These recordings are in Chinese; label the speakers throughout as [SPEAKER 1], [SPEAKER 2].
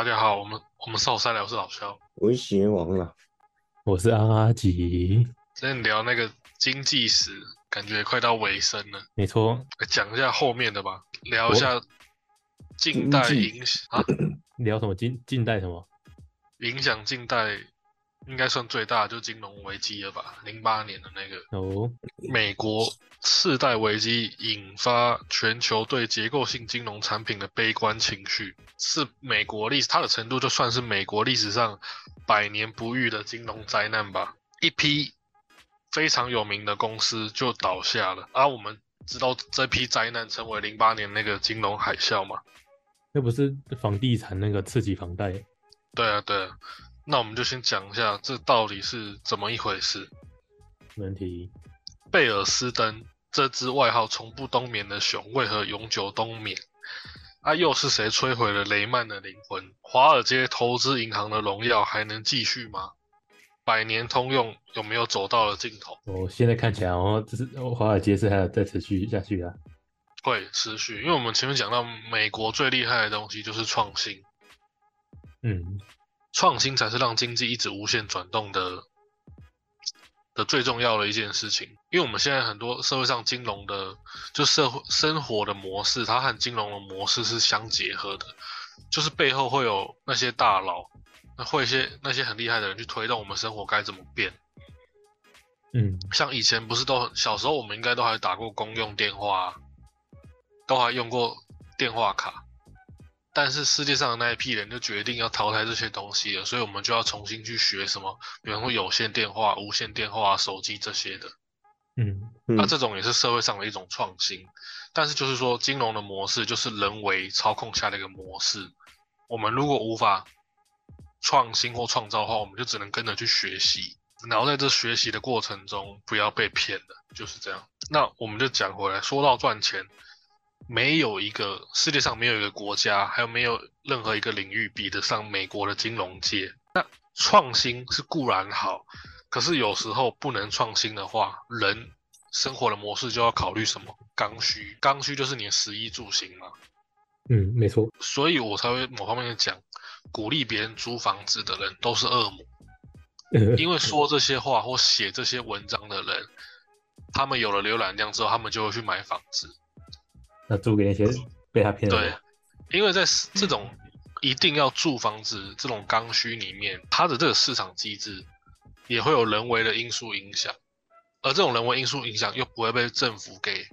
[SPEAKER 1] 大家好，我们我们少三聊是老肖，
[SPEAKER 2] 我是邪王啦。
[SPEAKER 3] 我是阿吉，
[SPEAKER 1] 今天聊那个经济史，感觉快到尾声了，
[SPEAKER 3] 没错，
[SPEAKER 1] 讲一下后面的吧，聊一下近代影响啊，
[SPEAKER 3] 聊什么？近近代什么？
[SPEAKER 1] 影响近代应该算最大的就是金融危机了吧，零八年的那个
[SPEAKER 3] 哦，
[SPEAKER 1] 美国次贷危机引发全球对结构性金融产品的悲观情绪，是美国历史它的程度就算是美国历史上百年不遇的金融灾难吧。一批非常有名的公司就倒下了，而、我们知道这批灾难成为零八年那个金融海啸嘛？
[SPEAKER 3] 那不是房地产那个刺激房贷？
[SPEAKER 1] 对啊，对啊。那我们就先讲一下这到底是怎么一回事。
[SPEAKER 3] 没问题。
[SPEAKER 1] 贝尔斯登这只外号从不冬眠的熊为何永久冬眠？啊，又是谁摧毁了雷曼的灵魂？华尔街投资银行的荣耀还能继续吗？百年通用有没有走到了尽头？
[SPEAKER 3] 我现在看起来，哦，这是华尔街是还有再持续下去啊。
[SPEAKER 1] 会持续，因为我们前面讲到，美国最厉害的东西就是创新，
[SPEAKER 3] 嗯，
[SPEAKER 1] 创新才是让经济一直无限转动的的最重要的一件事情。因为我们现在很多社会上金融的，就社会生活的模式，它和金融的模式是相结合的，就是背后会有那些大佬，那会一些那些很厉害的人去推动我们生活该怎么变。
[SPEAKER 3] 嗯，
[SPEAKER 1] 像以前不是都很小时候，我们应该都还打过公用电话啊，都还用过电话卡。但是世界上的那一批人就决定要淘汰这些东西了，所以我们就要重新去学什么，比方说有线电话、无线电话、手机这些的。
[SPEAKER 3] 嗯，
[SPEAKER 1] 那、
[SPEAKER 2] 嗯
[SPEAKER 1] 这种也是社会上的一种创新。但是就是说，金融的模式就是人为操控下的一个模式。我们如果无法创新或创造的话，我们就只能跟着去学习。然后在这学习的过程中，不要被骗了，就是这样。那我们就讲回来，说到赚钱，没有一个世界上没有一个国家，还有没有任何一个领域比得上美国的金融界。那创新是固然好，可是有时候不能创新的话，人生活的模式就要考虑什么刚需。刚需就是你的食衣住行嘛。
[SPEAKER 3] 嗯，没错。
[SPEAKER 1] 所以我才会某方面讲，鼓励别人租房子的人都是恶魔。因为说这些话或写这些文章的人，他们有了浏览量之后，他们就会去买房子。
[SPEAKER 3] 那租给那些被他骗的
[SPEAKER 1] 对，，因为在这种一定要住房子这种刚需里面，它的这个市场机制也会有人为的因素影响，而这种人为因素影响又不会被政府给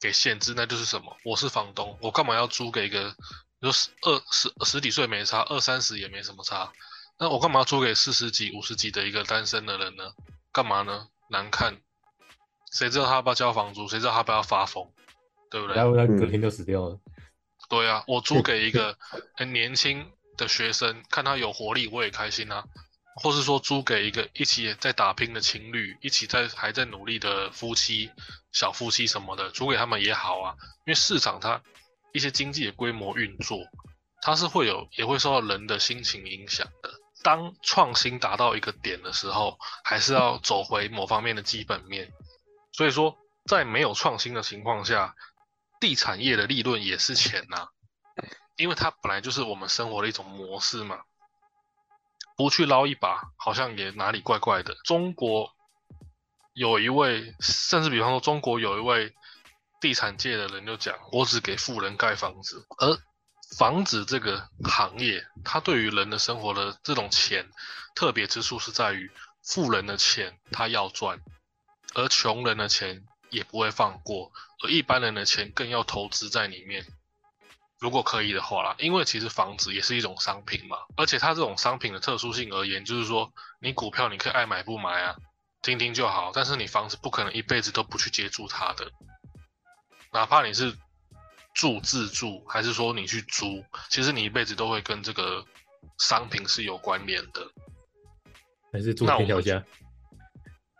[SPEAKER 1] 给限制，那就是什么？我是房东，我干嘛要租给一个，就十二十十几岁没差，二三十也没什么差，那我干嘛要租给四十几、五十几的一个单身的人呢？干嘛呢？难看，谁知道他要不要交房租？谁知道他要不要发疯？对不对？
[SPEAKER 3] 然后他隔天就死掉了。
[SPEAKER 1] 对啊，我租给一个很年轻的学生，看他有活力，我也开心啊。或是说租给一个一起在打拼的情侣，一起在还在努力的夫妻、小夫妻什么的，租给他们也好啊。因为市场它一些经济的规模运作，它是会有也会受到人的心情影响的。当创新达到一个点的时候，还是要走回某方面的基本面。所以说，在没有创新的情况下，地产业的利润也是钱呐、因为它本来就是我们生活的一种模式嘛，不去捞一把，好像也哪里怪怪的。中国有一位，甚至比方说中国有一位地产界的人就讲，我只给富人盖房子，而房子这个行业，它对于人的生活的这种钱，特别之处是在于，富人的钱他要赚，而穷人的钱也不会放过，而一般人的钱更要投资在里面。如果可以的话啦，因为其实房子也是一种商品嘛，而且它这种商品的特殊性而言，就是说你股票你可以爱买不买啊，听听就好，但是你房子不可能一辈子都不去接触它的，哪怕你是住自住，还是说你去租，其实你一辈子都会跟这个商品是有关联的。
[SPEAKER 3] 还是住天桥家？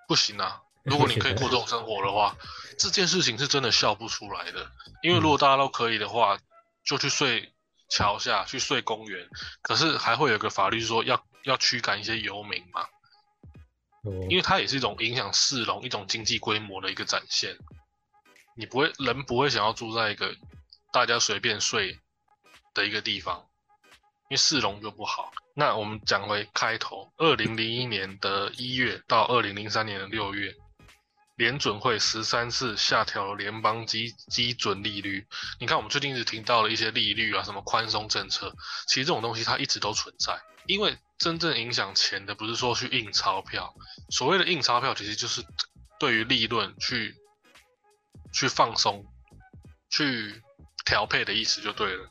[SPEAKER 1] 不行啊！如果你可以过这种生活的话，这件事情是真的笑不出来的。因为如果大家都可以的话，就去睡桥下，去睡公园。可是还会有个法律说要要驱赶一些游民嘛，
[SPEAKER 3] 哦，
[SPEAKER 1] 因为它也是一种影响市容、一种经济规模的一个展现。你不会人不会想要住在一个大家随便睡的一个地方，因为市容就不好。那我们讲回开头，二零零一年的一月到二零零三年的六月，联准会十三次下调联邦基基准利率。你看，我们最近一直听到了一些利率啊，什么宽松政策，其实这种东西它一直都存在。因为真正影响钱的不是说去印钞票，所谓的印钞票其实就是对于利润去去放松、去调配的意思就对了。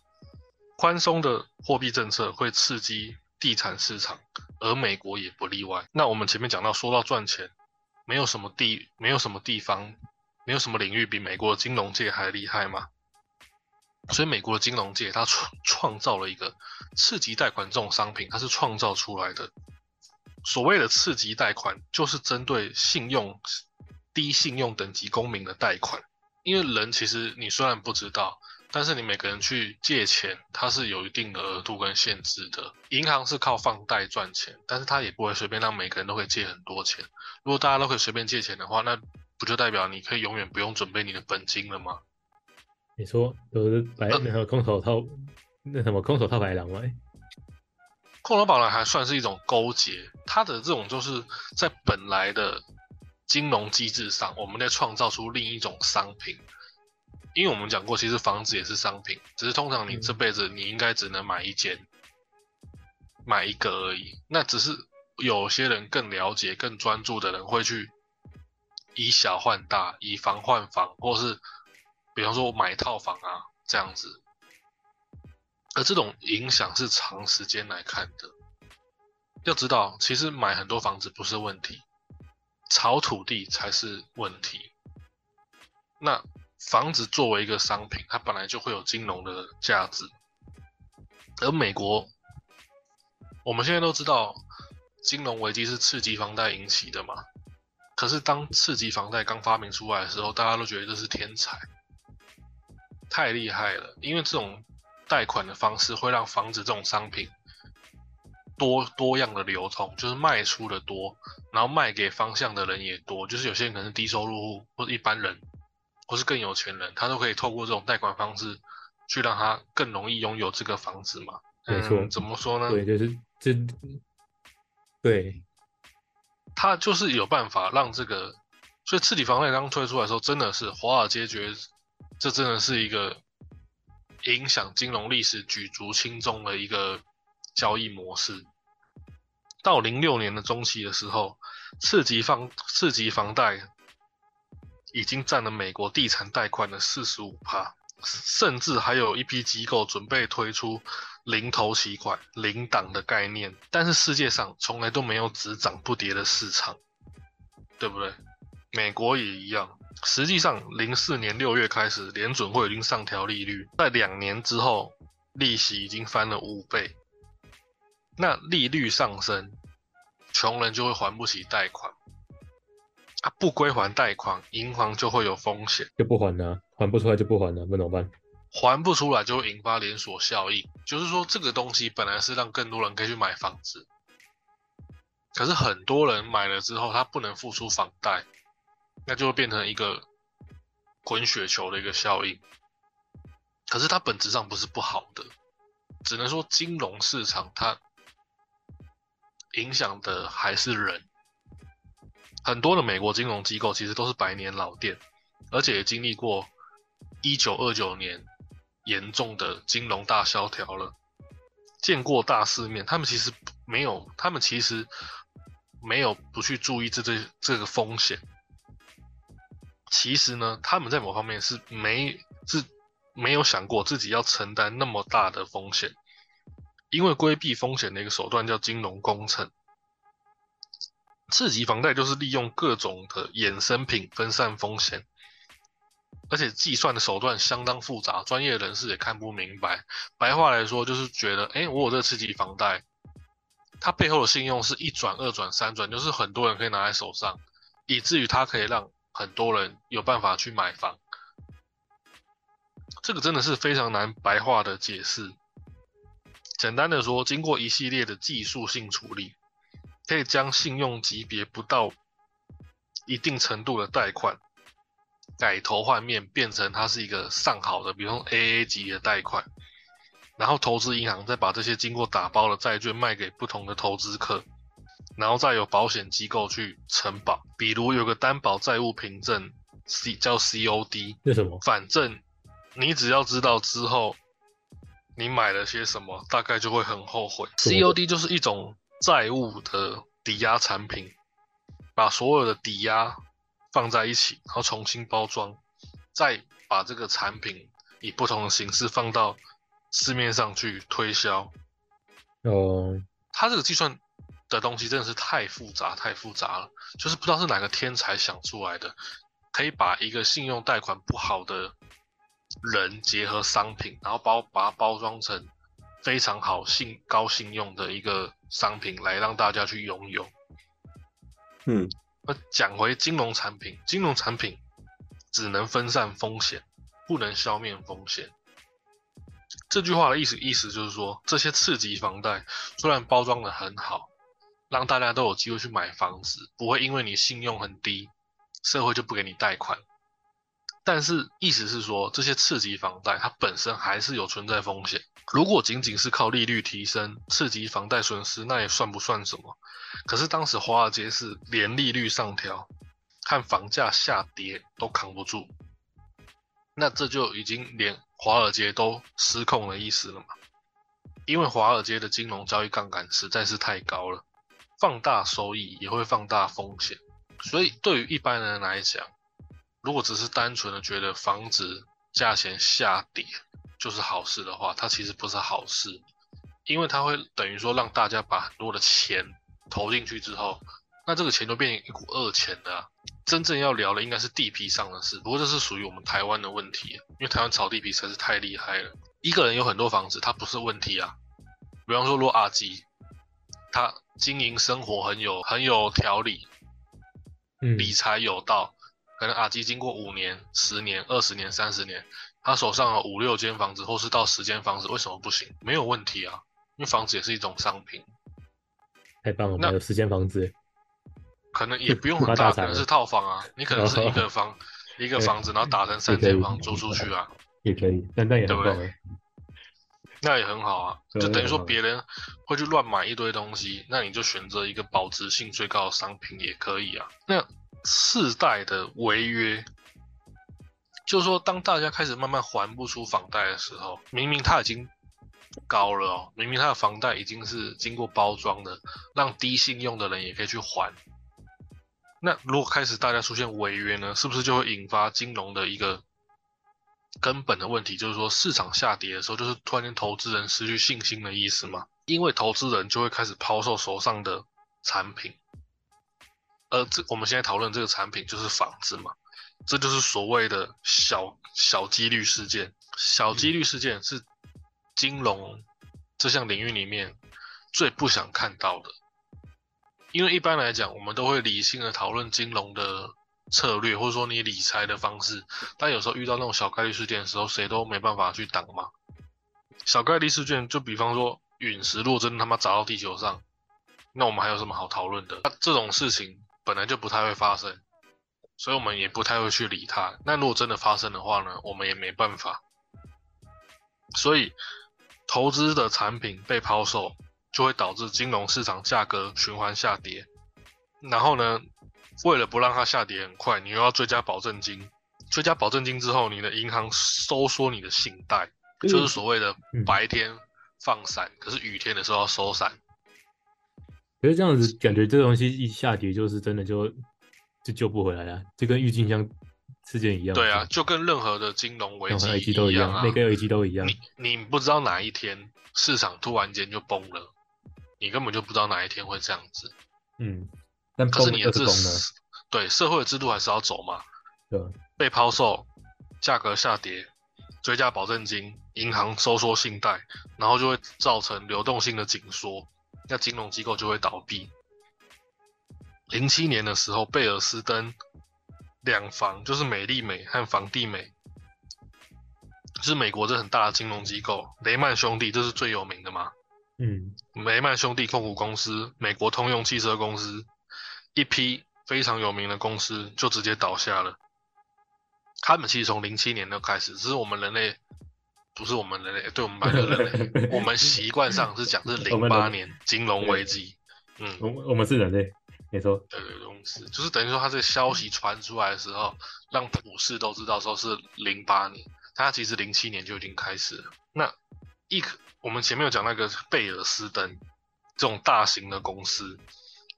[SPEAKER 1] 宽松的货币政策会刺激地产市场，而美国也不例外。那我们前面讲到，说到赚钱，没有什么地，没有什么地方，没有什么领域比美国的金融界还厉害吗？所以美国的金融界，它创创造了一个次级贷款这种商品，它是创造出来的。所谓的次级贷款，就是针对信用低信用等级公民的贷款。因为人其实你虽然不知道。但是你每个人去借钱，它是有一定的额度跟限制的。银行是靠放贷赚钱，但是它也不会随便让每个人都可以借很多钱。如果大家都可以随便借钱的话，那不就代表你可以永远不用准备你的本金了吗？
[SPEAKER 3] 你说有的白那个空手套，那什么空手套白狼吗？
[SPEAKER 1] 空手白狼还算是一种勾结，它的这种就是在本来的金融机制上，我们在创造出另一种商品。因为我们讲过，其实房子也是商品，只是通常你这辈子你应该只能买一间，买一个而已。那只是有些人更了解、更专注的人会去以小换大，以房换房，或是比方说买套房啊这样子。而这种影响是长时间来看的。要知道，其实买很多房子不是问题，炒土地才是问题。那。房子作为一个商品，它本来就会有金融的价值。而美国，我们现在都知道，金融危机是次级房贷引起的嘛。可是当次级房贷刚发明出来的时候，大家都觉得这是天才，太厉害了。因为这种贷款的方式会让房子这种商品多多样的流通，就是卖出的多，然后卖给方向的人也多。就是有些人可能是低收入户或者一般人。或是更有钱人，他都可以透过这种贷款方式，去让他更容易拥有这个房子嘛？
[SPEAKER 3] 没错，
[SPEAKER 1] 怎么说呢？
[SPEAKER 3] 对，就是这，对，
[SPEAKER 1] 他就是有办法让这个，所以次级房贷刚推出来的时候，真的是华尔街觉得这真的是一个影响金融历史举足轻重的一个交易模式。到零六年的中期的时候，次级房次级房贷。已经占了美国地产贷款的四十五趴，甚至还有一批机构准备推出零头期款、零档的概念。但是世界上从来都没有只涨不跌的市场，对不对？美国也一样。实际上，零四年六月开始，联准会已经上调利率，在两年之后，利息已经翻了五倍。那利率上升，穷人就会还不起贷款。不归还贷款，银行就会有风险，
[SPEAKER 3] 就不还了，还不出来就不还了，那怎么办？
[SPEAKER 1] 还不出来就会引发连锁效应，就是说这个东西本来是让更多人可以去买房子，可是很多人买了之后，他不能付出房贷，那就会变成一个滚雪球的一个效应。可是它本质上不是不好的，只能说金融市场它影响的还是人。很多的美国金融机构其实都是百年老店，而且也经历过一九二九年严重的金融大萧条了，见过大世面。他们其实没有，他们其实没有不去注意这这这个风险。其实呢，他们在某方面是没是没有想过自己要承担那么大的风险，因为规避风险的一个手段叫金融工程。次级房贷就是利用各种的衍生品分散风险，而且计算的手段相当复杂，专业人士也看不明白。白话来说，就是觉得，哎，我有这次级房贷，它背后的信用是一转、二转、三转，就是很多人可以拿在手上，以至于它可以让很多人有办法去买房。这个真的是非常难白话的解释。简单的说，经过一系列的技术性处理。可以将信用级别不到一定程度的贷款改头换面，变成它是一个上好的，比如说 AA 级的贷款。然后投资银行再把这些经过打包的债券卖给不同的投资客，然后再有保险机构去承保。比如有个担保债务凭证，C 叫 COD，
[SPEAKER 3] 为什么？
[SPEAKER 1] 反正你只要知道之后你买了些什么，大概就会很后悔。COD 就是一种债务的抵押产品，把所有的抵押放在一起，然后重新包装，再把这个产品以不同的形式放到市面上去推销。
[SPEAKER 3] 哦，
[SPEAKER 1] 它这个计算的东西真的是太复杂，太复杂了，就是不知道是哪个天才想出来的，可以把一个信用贷款不好的人结合商品，然后包把它包装成非常好信高信用的一个商品来让大家去拥有。
[SPEAKER 2] 嗯，
[SPEAKER 1] 那讲回金融产品，金融产品只能分散风险，不能消灭风险。这句话的意思意思就是说，这些次级房贷虽然包装的很好，让大家都有机会去买房子，不会因为你信用很低，社会就不给你贷款。但是意思是说，这些次级房贷它本身还是有存在风险。如果仅仅是靠利率提升刺激房贷损失，那也算不算什么？可是当时华尔街是连利率上调和房价下跌都扛不住，那这就已经连华尔街都失控的意思了嘛？因为华尔街的金融交易杠杆实在是太高了，放大收益也会放大风险，所以对于一般人来讲，如果只是单纯的觉得房子价钱下跌就是好事的话，它其实不是好事，因为它会等于说让大家把很多的钱投进去之后，那这个钱就变成一股恶钱了啊、真正要聊的应该是地皮上的事，不过这是属于我们台湾的问题，因为台湾炒地皮实在是太厉害了。一个人有很多房子，他不是问题啊。比方说，若阿基，他经营生活很有很有条理，
[SPEAKER 3] 嗯，
[SPEAKER 1] 理财有道，可能阿基经过五年、十年、二十年、三十年，他手上有五六间房子，或是到十间房子，为什么不行？没有问题啊，因为房子也是一种商品，
[SPEAKER 3] 太棒了，
[SPEAKER 1] 那
[SPEAKER 3] 十间房子，
[SPEAKER 1] 可能也不用很 大，
[SPEAKER 3] 大
[SPEAKER 1] 可能是套房啊，你可能是一个房 一个房子，然后打成三间房租出去啊，
[SPEAKER 3] 也可以，但那也很
[SPEAKER 1] 对。那也很好啊，就等于说别人会去乱买一堆东西，那你就选择一个保值性最高的商品也可以啊。那世代的违约，就是说当大家开始慢慢还不出房贷的时候，明明他已经高了哦，明明他的房贷已经是经过包装的，让低信用的人也可以去还。那如果开始大家出现违约呢，是不是就会引发金融的一个根本的问题，就是说市场下跌的时候，就是突然间投资人失去信心的意思嘛？因为投资人就会开始抛售手上的产品，而这我们现在讨论这个产品就是房子嘛，这就是所谓的小小几率事件。小几率事件是金融这项领域里面最不想看到的，因为一般来讲，我们都会理性的讨论金融的策略，或者说你理财的方式。但有时候遇到那种小概率事件的时候，谁都没办法去挡嘛。小概率事件，就比方说陨石，如果真他妈砸到地球上，那我们还有什么好讨论的？那这种事情本来就不太会发生，所以我们也不太会去理它。那如果真的发生的话呢，我们也没办法。所以，投资的产品被抛售，就会导致金融市场价格循环下跌。然后呢，为了不让它下跌很快，你又要追加保证金。追加保证金之后，你的银行收缩你的信贷，就是所谓的
[SPEAKER 3] 嗯
[SPEAKER 1] 白天放伞，可是雨天的时候要收伞。
[SPEAKER 3] 可是这样子感觉这个东西一下跌，就是真的就就救不回来了，就跟郁金香事件一样。
[SPEAKER 1] 对啊，就跟任何的金融危机
[SPEAKER 3] 都一样。每个危机都一样。
[SPEAKER 1] 你你不知道哪一天市场突然间就崩了，你根本就不知道哪一天会这样子。
[SPEAKER 3] 嗯，但
[SPEAKER 1] 可是你的制
[SPEAKER 3] 就是崩了，
[SPEAKER 1] 对社会的制度还是要走嘛。
[SPEAKER 3] 对？
[SPEAKER 1] 被抛售，价格下跌，追加保证金，银行收缩信贷，然后就会造成流动性的紧缩，那金融机构就会倒闭。零七年的时候，贝尔斯登两房就是美利美和房地美，是美国这很大的金融机构，雷曼兄弟这是最有名的嘛？
[SPEAKER 3] 嗯，
[SPEAKER 1] 雷曼兄弟控股公司、美国通用汽车公司，一批非常有名的公司就直接倒下了。他们其实从零七年就开始，只是我们人类不是我们人类，对我们白人类，我们习惯上是讲是零八年金融危机。嗯，
[SPEAKER 3] 我我们是人类，没错。
[SPEAKER 1] 对对对，是就是等于说，他这个消息传出来的时候，让普世都知道说是零八年，他其实零七年就已经开始了。那一可我们前面有讲那个贝尔斯登这种大型的公司，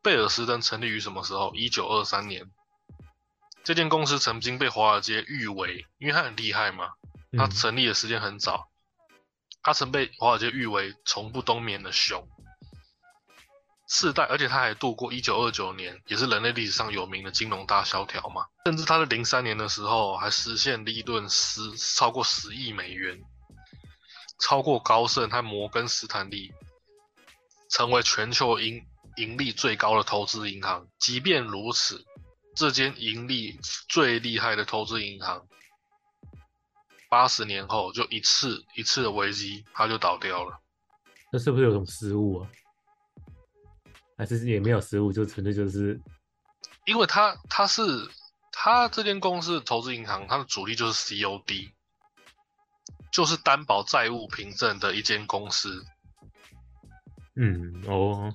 [SPEAKER 1] 贝尔斯登成立于什么时候？一九二三年。这间公司曾经被华尔街誉为，因为它很厉害嘛，它
[SPEAKER 3] 嗯
[SPEAKER 1] 成立的时间很早，它曾被华尔街誉为从不冬眠的熊。世代，而且他还度过一九二九年，也是人类历史上有名的金融大萧条嘛。甚至他在零三年的时候，还实现利润十超过十亿美元，超过高盛和摩根斯坦利，成为全球盈盈利最高的投资银行。即便如此，这间盈利最厉害的投资银行，八十年后就一次一次的危机，它就倒掉了。
[SPEAKER 3] 这是不是有种失误啊？还是也没有失误，就纯粹就是
[SPEAKER 1] 因为他他是他这间公司的投资银行，它的主力就是 COD，就是担保债务凭证的一间公司。
[SPEAKER 3] 嗯哦，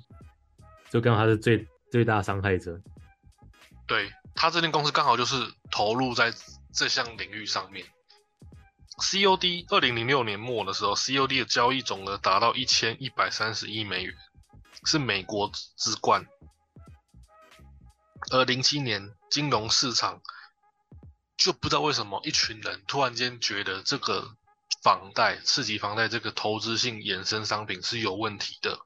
[SPEAKER 3] 就刚好他是最最大伤害者。
[SPEAKER 1] 对，他这间公司刚好就是投入在这项领域上面。COD 二零零六年末的时候，COD 的交易总额达到一千一百三十亿美元，是美国之冠。而零七年金融市场就不知道为什么一群人突然间觉得这个房贷、刺激房贷这个投资性衍生商品是有问题的，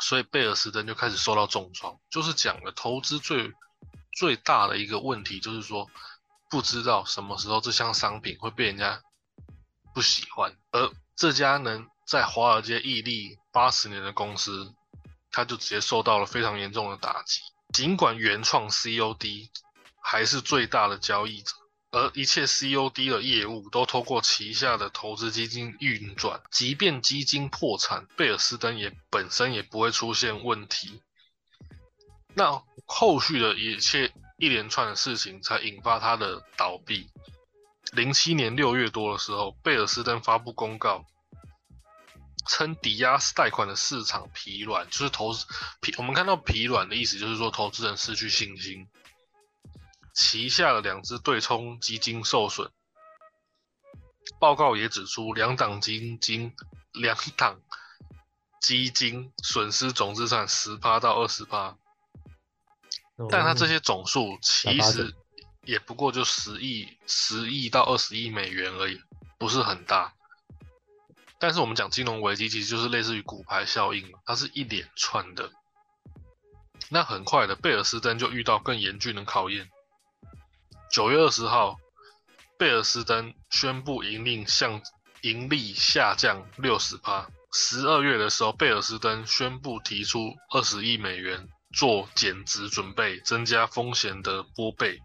[SPEAKER 1] 所以贝尔斯登就开始受到重创。就是讲了投资最最大的一个问题，就是说不知道什么时候这项商品会被人家不喜欢，而这家能在华尔街屹立八十年的公司，它就直接受到了非常严重的打击。尽管原创 COD 还是最大的交易者，而一切 COD 的业务都透过旗下的投资基金运转。即便基金破产，贝尔斯登也本身也不会出现问题。那后续的一切一连串的事情才引发它的倒闭。零七年六月多的时候，贝尔斯登发布公告，称抵押贷款的市场疲软，就是投资疲。我们看到疲软的意思，就是说投资人失去信心。旗下的两只对冲基金受损。报告也指出，两档基金两档基金损失总资产十趴到二十趴，但它这些总数其实也不过就十亿、十亿到二十亿美元而已，不是很大。但是我们讲金融危机，其实就是类似于骨牌效应，它是一连串的。那很快的，贝尔斯登就遇到更严峻的考验。九月二十号，贝尔斯登宣布盈利向盈利下降六十趴。十二月的时候，贝尔斯登宣布提出二十亿美元做减值准备，增加风险的拨备。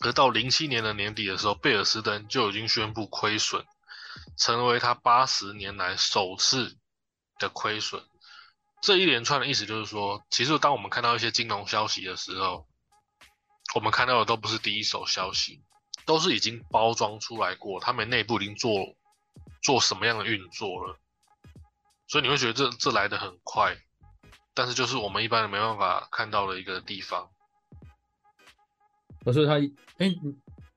[SPEAKER 1] 而到零七年的年底的时候，贝尔斯登就已经宣布亏损，成为他八十年来首次的亏损。这一连串的意思就是说，其实当我们看到一些金融消息的时候，我们看到的都不是第一手消息，都是已经包装出来过，他们内部已经做做什么样的运作了，所以你会觉得这这来的很快，但是就是我们一般人没办法看到的一个地方。
[SPEAKER 3] 我说他，哎、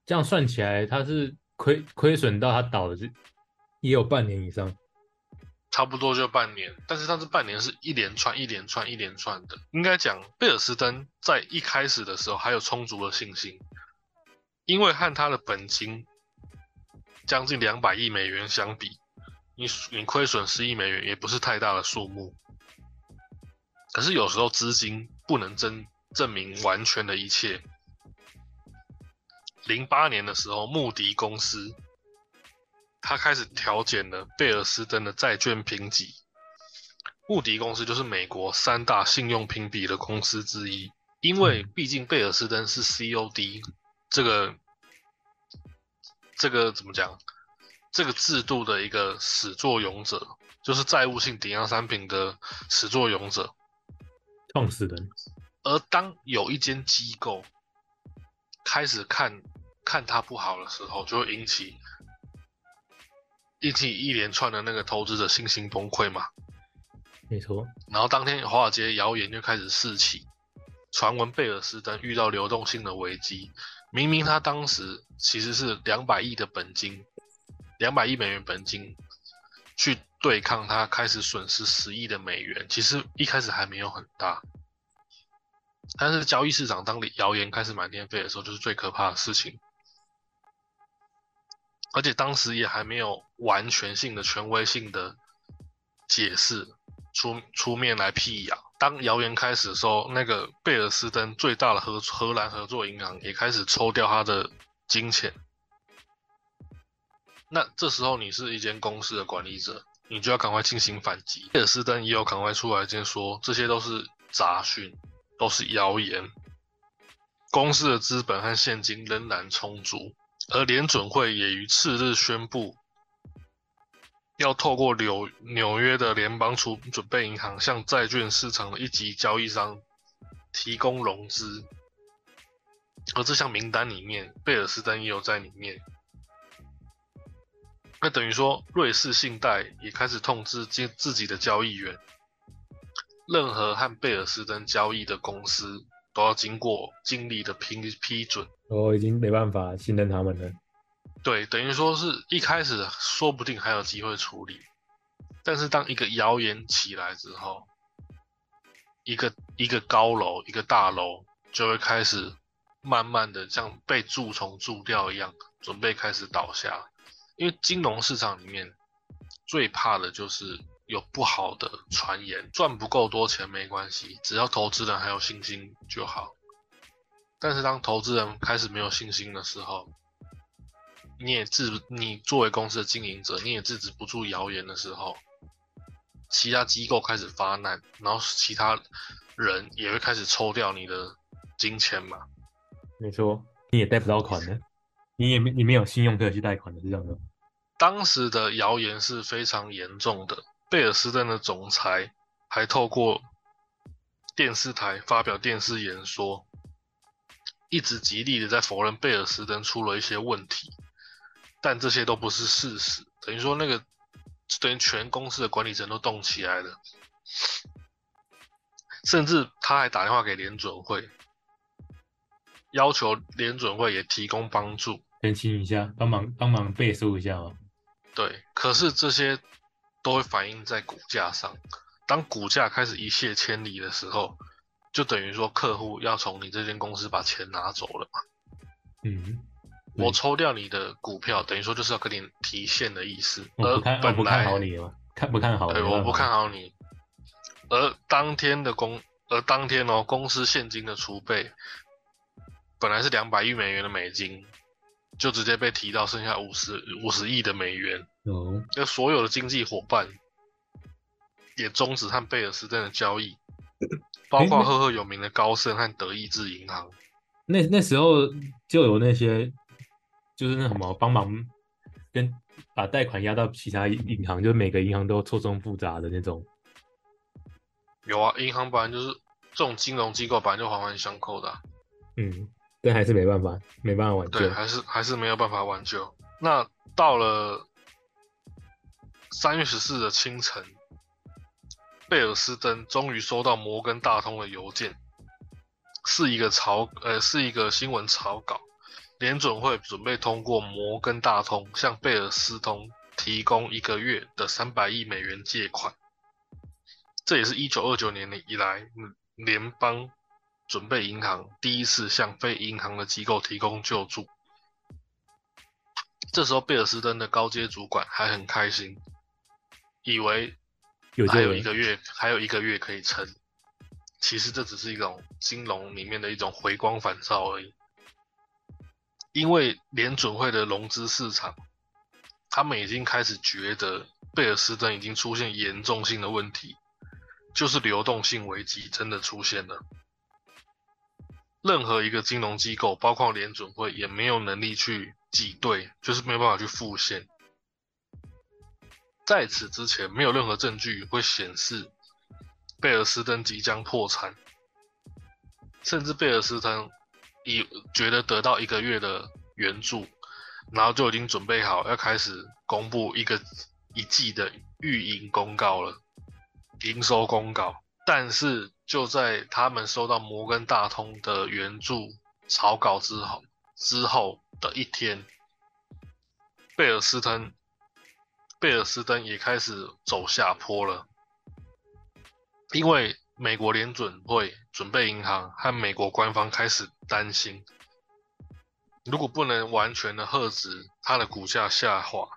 [SPEAKER 3] 这样算起来，他是亏亏损到他倒的，是也有半年以上。
[SPEAKER 1] 差不多就半年，但是他这半年是一连串、一连串、一连串的。应该讲，贝尔斯登在一开始的时候还有充足的信心，因为和他的本金将近两百亿美元相比，你你亏损十亿美元也不是太大的数目。可是有时候资金不能证证明完全的一切。零八年的时候，穆迪公司他开始调减了贝尔斯登的债券评级。穆迪公司就是美国三大信用评比的公司之一，因为毕竟贝尔斯登是 COD 这个这个怎么讲？这个制度的一个始作俑者，就是债务性抵押商品的始作俑者。
[SPEAKER 3] 创始人，
[SPEAKER 1] 而当有一间机构开始看看他不好的时候，就会引起引起一连串的那个投资者信心崩溃嘛。
[SPEAKER 3] 没错。
[SPEAKER 1] 然后当天华尔街谣言就开始四起，传闻贝尔斯登遇到流动性的危机。明明他当时其实是两百亿的本金，两百亿美元本金去对抗他，开始损失十亿的美元。其实一开始还没有很大，但是交易市场当谣言开始满天飞的时候，就是最可怕的事情。而且当时也还没有完全性的权威性的解释出出面来辟谣。当谣言开始的时候，那个贝尔斯登最大的荷荷兰合作银行也开始抽掉他的金钱。那这时候你是一间公司的管理者，你就要赶快进行反击。贝尔斯登也有赶快出来先说，这些都是杂讯，都是谣言。公司的资本和现金仍然充足，而联准会也于次日宣布。要透过纽纽约的联邦储准备银行向债券市场的一级交易商提供融资，而这项名单里面，贝尔斯登也有在里面。那等于说，瑞士信贷也开始通知自自己的交易员，任何和贝尔斯登交易的公司都要经过经理的批批准。
[SPEAKER 3] 我已经没办法信任他们了。
[SPEAKER 1] 对，等于说是一开始说不定还有机会处理，但是当一个谣言起来之后，一个一个高楼，一个大楼就会开始慢慢的像被蛀虫蛀掉一样，准备开始倒下。因为金融市场里面最怕的就是有不好的传言，赚不够多钱没关系，只要投资人还有信心就好。但是当投资人开始没有信心的时候，你也制，你作为公司的经营者，你也制止不住谣言的时候，其他机构开始发难，然后其他人也会开始抽掉你的金钱嘛。
[SPEAKER 3] 没错，你也贷不到款的，你也没你没有信用可以去贷款的，是这样的。
[SPEAKER 1] 当时的谣言是非常严重的，贝尔斯登的总裁还透过电视台发表电视演说，一直极力的在否认贝尔斯登出了一些问题。但这些都不是事实，等于说那个等于全公司的管理层都动起来了，甚至他还打电话给联准会，要求联准会也提供帮助，
[SPEAKER 3] 澄清一下，帮忙帮忙背书一下哦。
[SPEAKER 1] 对，可是这些都会反映在股价上，当股价开始一泻千里的时候，就等于说客户要从你这间公司把钱拿走了嘛。
[SPEAKER 3] 嗯。
[SPEAKER 1] 我抽掉你的股票，等于说就是要跟你提现的意思。
[SPEAKER 3] 我不看，我
[SPEAKER 1] 不
[SPEAKER 3] 看好你吗？看不看好？
[SPEAKER 1] 对，我不看好你。而当天的公，而当天哦，公司现金的储备本来是两百亿美元的美金，就直接被提到剩下五十五十亿的美元。
[SPEAKER 3] 哦。
[SPEAKER 1] 那所有的经济伙伴也终止和贝尔斯登的交易，包括赫赫有名的高盛和德意志银行。
[SPEAKER 3] 那那时候就有那些。就是那什么帮忙跟把贷款压到其他银行，就是每个银行都错综复杂的那种。
[SPEAKER 1] 有啊，银行本来就是这种金融机构，本来就环环相扣的。
[SPEAKER 3] 嗯，但还是没办法，没办法挽救。
[SPEAKER 1] 对，还是还是没有办法挽救。那到了三月十四的清晨，贝尔斯登终于收到摩根大通的邮件，是一个草呃，是一个新闻草稿。联准会准备通过摩根大通向贝尔斯通提供一个月的三百亿美元借款，这也是一九二九年以来联邦准备银行第一次向非银行的机构提供救助。这时候贝尔斯登的高阶主管还很开心，以为还有一个月，还有一个月可以撑。其实这只是一种金融里面的一种回光返照而已。因为联准会的融资市场，他们已经开始觉得贝尔斯登已经出现严重性的问题，就是流动性危机真的出现了。任何一个金融机构，包括联准会，也没有能力去挤兑，就是没有办法去复现。在此之前，没有任何证据会显示贝尔斯登即将破产，甚至贝尔斯登。以觉得得到一个月的援助，然后就已经准备好要开始公布一个一季的预营公告了，营收公告。但是就在他们收到摩根大通的援助草稿之后之后的一天，贝尔斯登贝尔斯登也开始走下坡了，因为美国联准会准备银行和美国官方开始担心，如果不能完全的遏制它的股价下滑，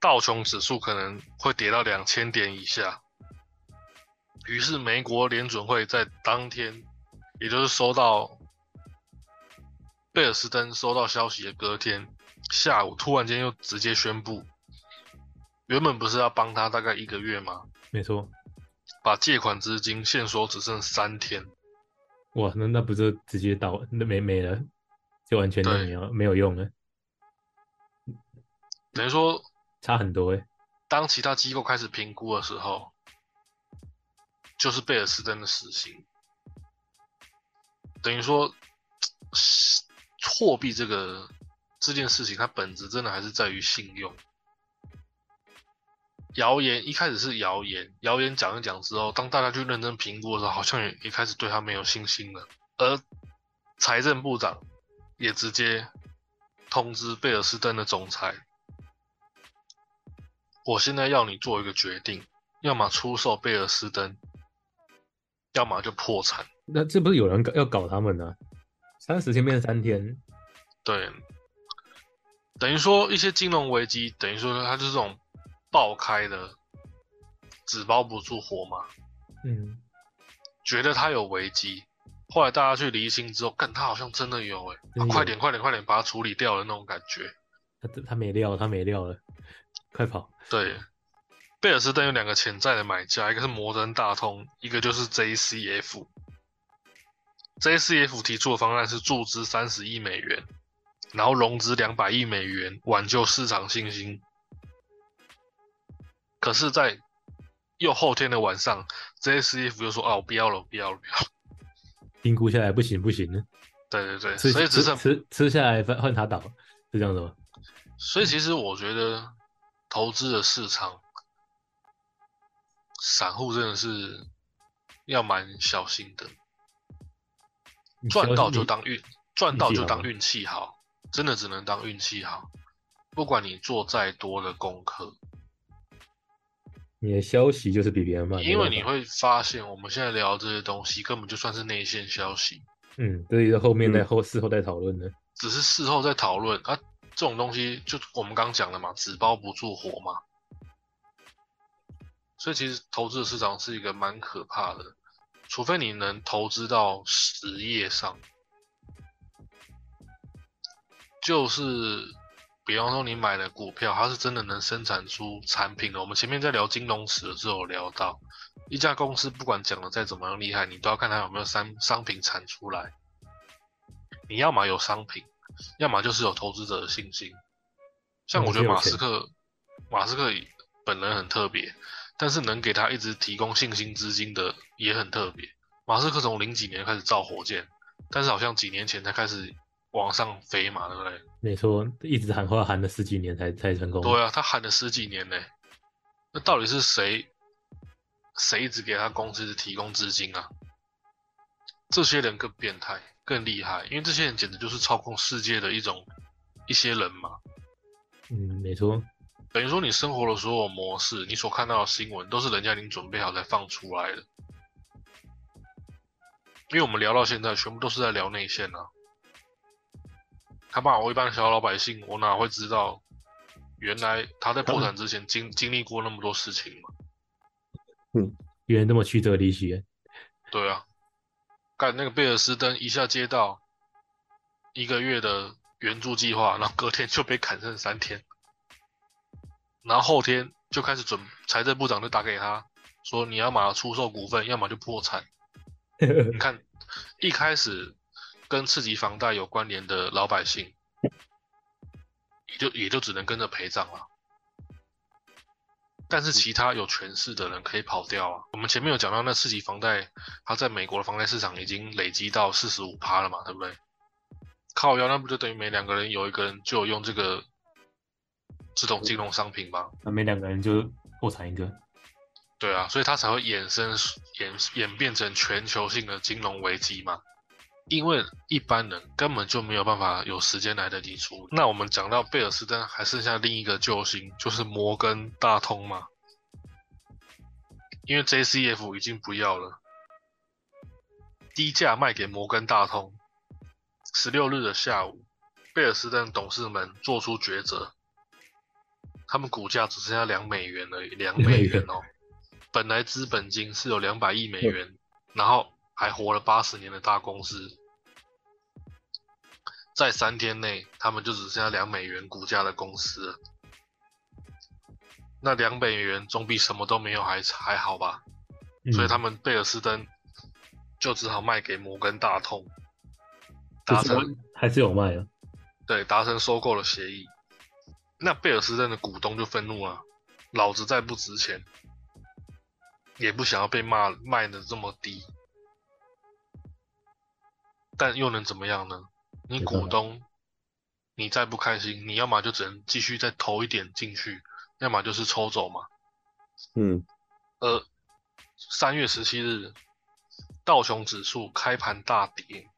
[SPEAKER 1] 道琼指数可能会跌到两千点以下。于是，美国联准会在当天，也就是收到贝尔斯登收到消息的隔天下午，突然间又直接宣布，原本不是要帮他大概一个月吗？
[SPEAKER 3] 没错，
[SPEAKER 1] 把借款资金限缩只剩三天。
[SPEAKER 3] 哇，那那不就直接倒那没没了，就完全都没有没有用了。
[SPEAKER 1] 等于说
[SPEAKER 3] 差很多哎。
[SPEAKER 1] 当其他机构开始评估的时候。就是贝尔斯登的死刑，等于说，货币这个这件事情，它本质真的还是在于信用。谣言一开始是谣言，谣言讲一讲之后，当大家去认真评估的时候，好像也也开始对他没有信心了。而财政部长也直接通知贝尔斯登的总裁：“我现在要你做一个决定，要么出售贝尔斯登。”要么就破产，
[SPEAKER 3] 那这不是有人搞要搞他们呢？三十天变三天，
[SPEAKER 1] 对，等于说一些金融危机，等于说它就是这种爆开的，纸包不住火嘛。
[SPEAKER 3] 嗯，
[SPEAKER 1] 觉得他有危机，后来大家去离心之后，看他好像真的有哎，快点快点快点把它处理掉的那种感觉。
[SPEAKER 3] 他他没料，他没料了，快跑！
[SPEAKER 1] 对。贝尔斯登有两个潜在的买家，一个是摩登大通，一个就是 JCF。JCF 提出的方案是注资三十亿美元，然后融资两百亿美元，挽救市场信心。可是，在又后天的晚上，JCF 又说：“哦，不要了，不要了，不要。”
[SPEAKER 3] 评估下来不行，不行了。
[SPEAKER 1] 对对对，所以只剩
[SPEAKER 3] 吃吃下来换换他倒，是这样子吗？
[SPEAKER 1] 所以其实我觉得投资的市场。散户真的是要蛮小心的，赚到就当运，赚到就当运气好，真的只能当运气好。不管你做再多的功课，
[SPEAKER 3] 你的消息就是比别人慢，
[SPEAKER 1] 因为你会发现我们现在聊这些东西根本就算是内线消息。
[SPEAKER 3] 嗯，这是后面在后事后再讨论的，
[SPEAKER 1] 只是事后再讨论啊，这种东西就我们刚讲的嘛，纸包不住火嘛。所以其实投资的市场是一个蛮可怕的，除非你能投资到实业上，就是比方说你买的股票，它是真的能生产出产品的。我们前面在聊金融史的时候有聊到，一家公司不管讲的再怎么样厉害，你都要看它有没有商商品产出来。你要么有商品，要么就是有投资者的信心。像我觉得马斯克，马斯克本人很特别。但是能给他一直提供信心资金的也很特别。马斯克从零几年开始造火箭，但是好像几年前才开始往上飞嘛，对不对？
[SPEAKER 3] 没错，一直喊话喊了十几年才才成功。
[SPEAKER 1] 对啊，他喊了十几年呢。那到底是谁谁一直给他公司提供资金啊？这些人更变态、更厉害，因为这些人简直就是操控世界的一种一些人嘛。
[SPEAKER 3] 嗯，没错。
[SPEAKER 1] 等于说，你生活的所有模式，你所看到的新闻，都是人家已经准备好才放出来的。因为我们聊到现在，全部都是在聊内线啊。他骂我一般小老百姓，我哪会知道，原来他在破产之前经经历过那么多事情嘛？
[SPEAKER 3] 嗯，原来那么曲折离奇。
[SPEAKER 1] 对啊，干那个贝尔斯登一下接到一个月的援助计划，然后隔天就被砍剩三天。然后后天就开始准，财政部长就打给他，说你要么出售股份，要么就破产。你 看，一开始跟次级房贷有关联的老百姓，也就也就只能跟着陪葬了。但是其他有权势的人可以跑掉啊。我们前面有讲到，那次级房贷，它在美国的房贷市场已经累积到四十五趴了嘛，对不对？靠腰，那不就等于每两个人有一个人就有用这个这种金融商品吗？
[SPEAKER 3] 那每两个人就破产一个。
[SPEAKER 1] 对啊，所以它才会衍生演演变成全球性的金融危机嘛。因为一般人根本就没有办法有时间来得及处理。那我们讲到贝尔斯登，还剩下另一个救星，就是摩根大通嘛。因为 JCF 已经不要了，低价卖给摩根大通。十六日的下午，贝尔斯登董事们做出抉择，他们股价只剩下两美元而已，两美元哦。本来资本金是有两百亿美元，然后还活了八十年的大公司，在三天内，他们就只剩下两美元股价的公司了。那两美元总比什么都没有还还好吧？所以他们贝尔斯登就只好卖给摩根大通，达成
[SPEAKER 3] 还是有卖啊？
[SPEAKER 1] 对，达成收购的协议。那贝尔斯登的股东就愤怒了，老子再不值钱。也不想要被骂卖的这么低，但又能怎么样呢？你股东，你再不开心，你要么就只能继续再投一点进去，要么就是抽走嘛。
[SPEAKER 2] 嗯。
[SPEAKER 1] 呃，三月十七日，道琼指数开盘大跌，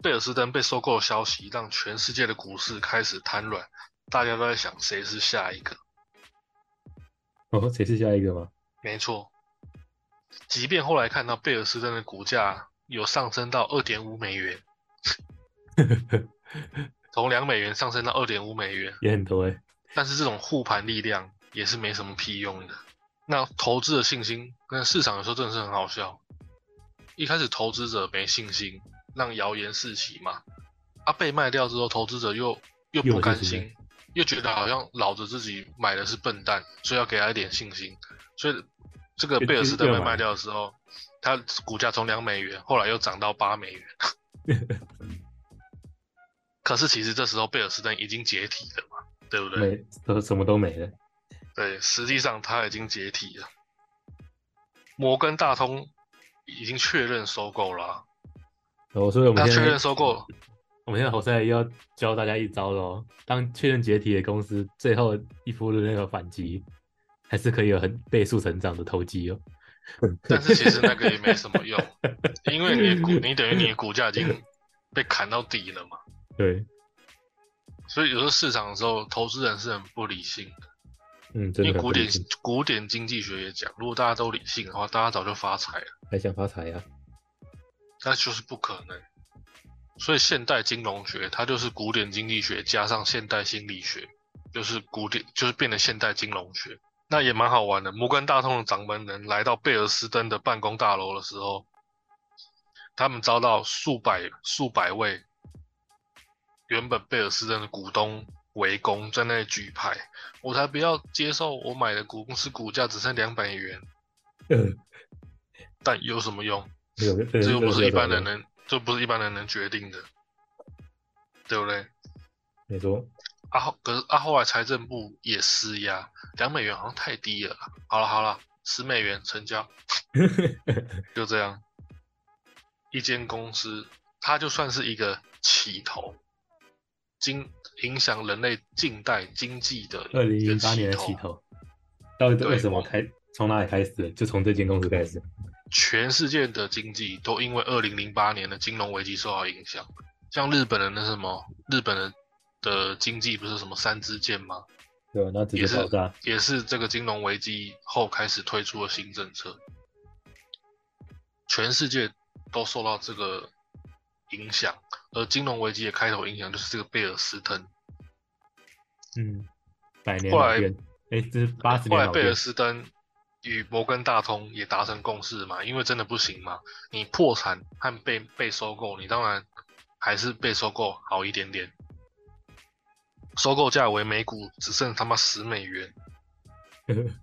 [SPEAKER 1] 贝尔斯登被收购的消息让全世界的股市开始瘫软，大家都在想谁是下一个。
[SPEAKER 3] 哦，谁是下一个吗？
[SPEAKER 1] 没错，即便后来看到贝尔斯登的股价有上升到二点五美元，从两美元上升到二点五美元，
[SPEAKER 3] 也很多哎。
[SPEAKER 1] 但是这种护盘力量也是没什么屁用的。那投资的信心跟市场有时候真的是很好笑。一开始投资者没信心，让谣言四起嘛。啊，被卖掉之后，投资者又又不甘心。又觉得好像老子自己买的是笨蛋，所以要给他一点信心。所以这个贝尔斯登被卖掉的时候，它股价从两美元，后来又涨到八美元。可是其实这时候贝尔斯登已经解体了嘛，对不对？
[SPEAKER 3] 没，都什么都没了。
[SPEAKER 1] 对，实际上它已经解体了。摩根大通已经确认收购了。
[SPEAKER 3] 哦，所以我们
[SPEAKER 1] 确认收购。
[SPEAKER 3] 我们现在侯赛要教大家一招喽。当确认解体的公司最后一波的那个反击，还是可以有很倍速成长的投机哦。
[SPEAKER 1] 但是其实那个也没什么用，因为你的股，你等于你的股价已经被砍到底了嘛。
[SPEAKER 3] 对。
[SPEAKER 1] 所以有时候市场的时候，投资人是很不理性的。
[SPEAKER 3] 嗯，
[SPEAKER 1] 因为古典古典经济学也讲，如果大家都理性的话，大家早就发财了。
[SPEAKER 3] 还想发财呀？
[SPEAKER 1] 那就是不可能。所以现代金融学它就是古典经济学加上现代心理学，就是古典就是变得现代金融学，那也蛮好玩的。摩根大通的掌门人来到贝尔斯登的办公大楼的时候，他们遭到数百数百位原本贝尔斯登的股东围攻，在那里举牌，我才不要接受我买的股公司股价只剩两百元。但有什么用？这又不是一般人能。这不是一般人能决定的，对不对？
[SPEAKER 3] 没错。
[SPEAKER 1] 啊后可是啊后来财政部也施压，两美元好像太低了。好了好了，十美元成交，就这样。一间公司，它就算是一个起头，经影响人类近代经济的
[SPEAKER 3] 二零零八年的起头，到底为什么开？从哪里开始？就从这间公司开始。
[SPEAKER 1] 全世界的经济都因为二零零八年的金融危机受到影响，像日本的那什么，日本的的经济不是什么三支箭吗？
[SPEAKER 3] 对，那
[SPEAKER 1] 也是也是这个金融危机后开始推出的新政策，全世界都受到这个影响，而金融危机的开头影响就是这个贝尔斯登。
[SPEAKER 3] 嗯，百年后来，哎，这是八十年
[SPEAKER 1] 后来贝尔斯登。与摩根大通也达成共识嘛，因为真的不行嘛，你破产和被被收购，你当然还是被收购好一点点。收购价为每股只剩他妈十美元，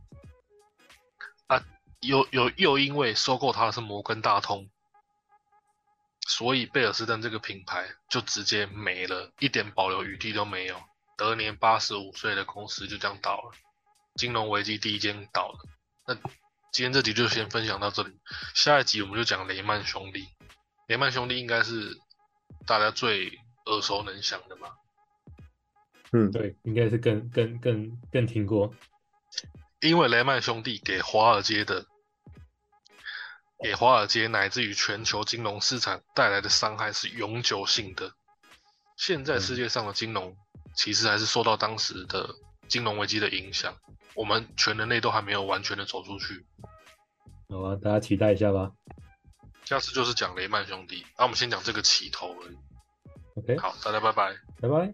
[SPEAKER 1] 啊，又又又因为收购他的是摩根大通，所以贝尔斯登这个品牌就直接没了，一点保留余地都没有。得年八十五岁的公司就这样倒了，金融危机第一间倒了。那今天这集就先分享到这里，下一集我们就讲雷曼兄弟。雷曼兄弟应该是大家最耳熟能详的吧。
[SPEAKER 2] 嗯，
[SPEAKER 3] 对，应该是更更更更听过。
[SPEAKER 1] 因为雷曼兄弟给华尔街的，给华尔街乃至于全球金融市场带来的伤害是永久性的。现在世界上的金融其实还是受到当时的金融危机的影响，我们全人类都还没有完全的走出去。
[SPEAKER 3] 好啊，大家期待一下吧。
[SPEAKER 1] 下次就是讲雷曼兄弟，那、我们先讲这个起头而已。
[SPEAKER 3] OK，
[SPEAKER 1] 好，大家拜拜。
[SPEAKER 3] 拜拜。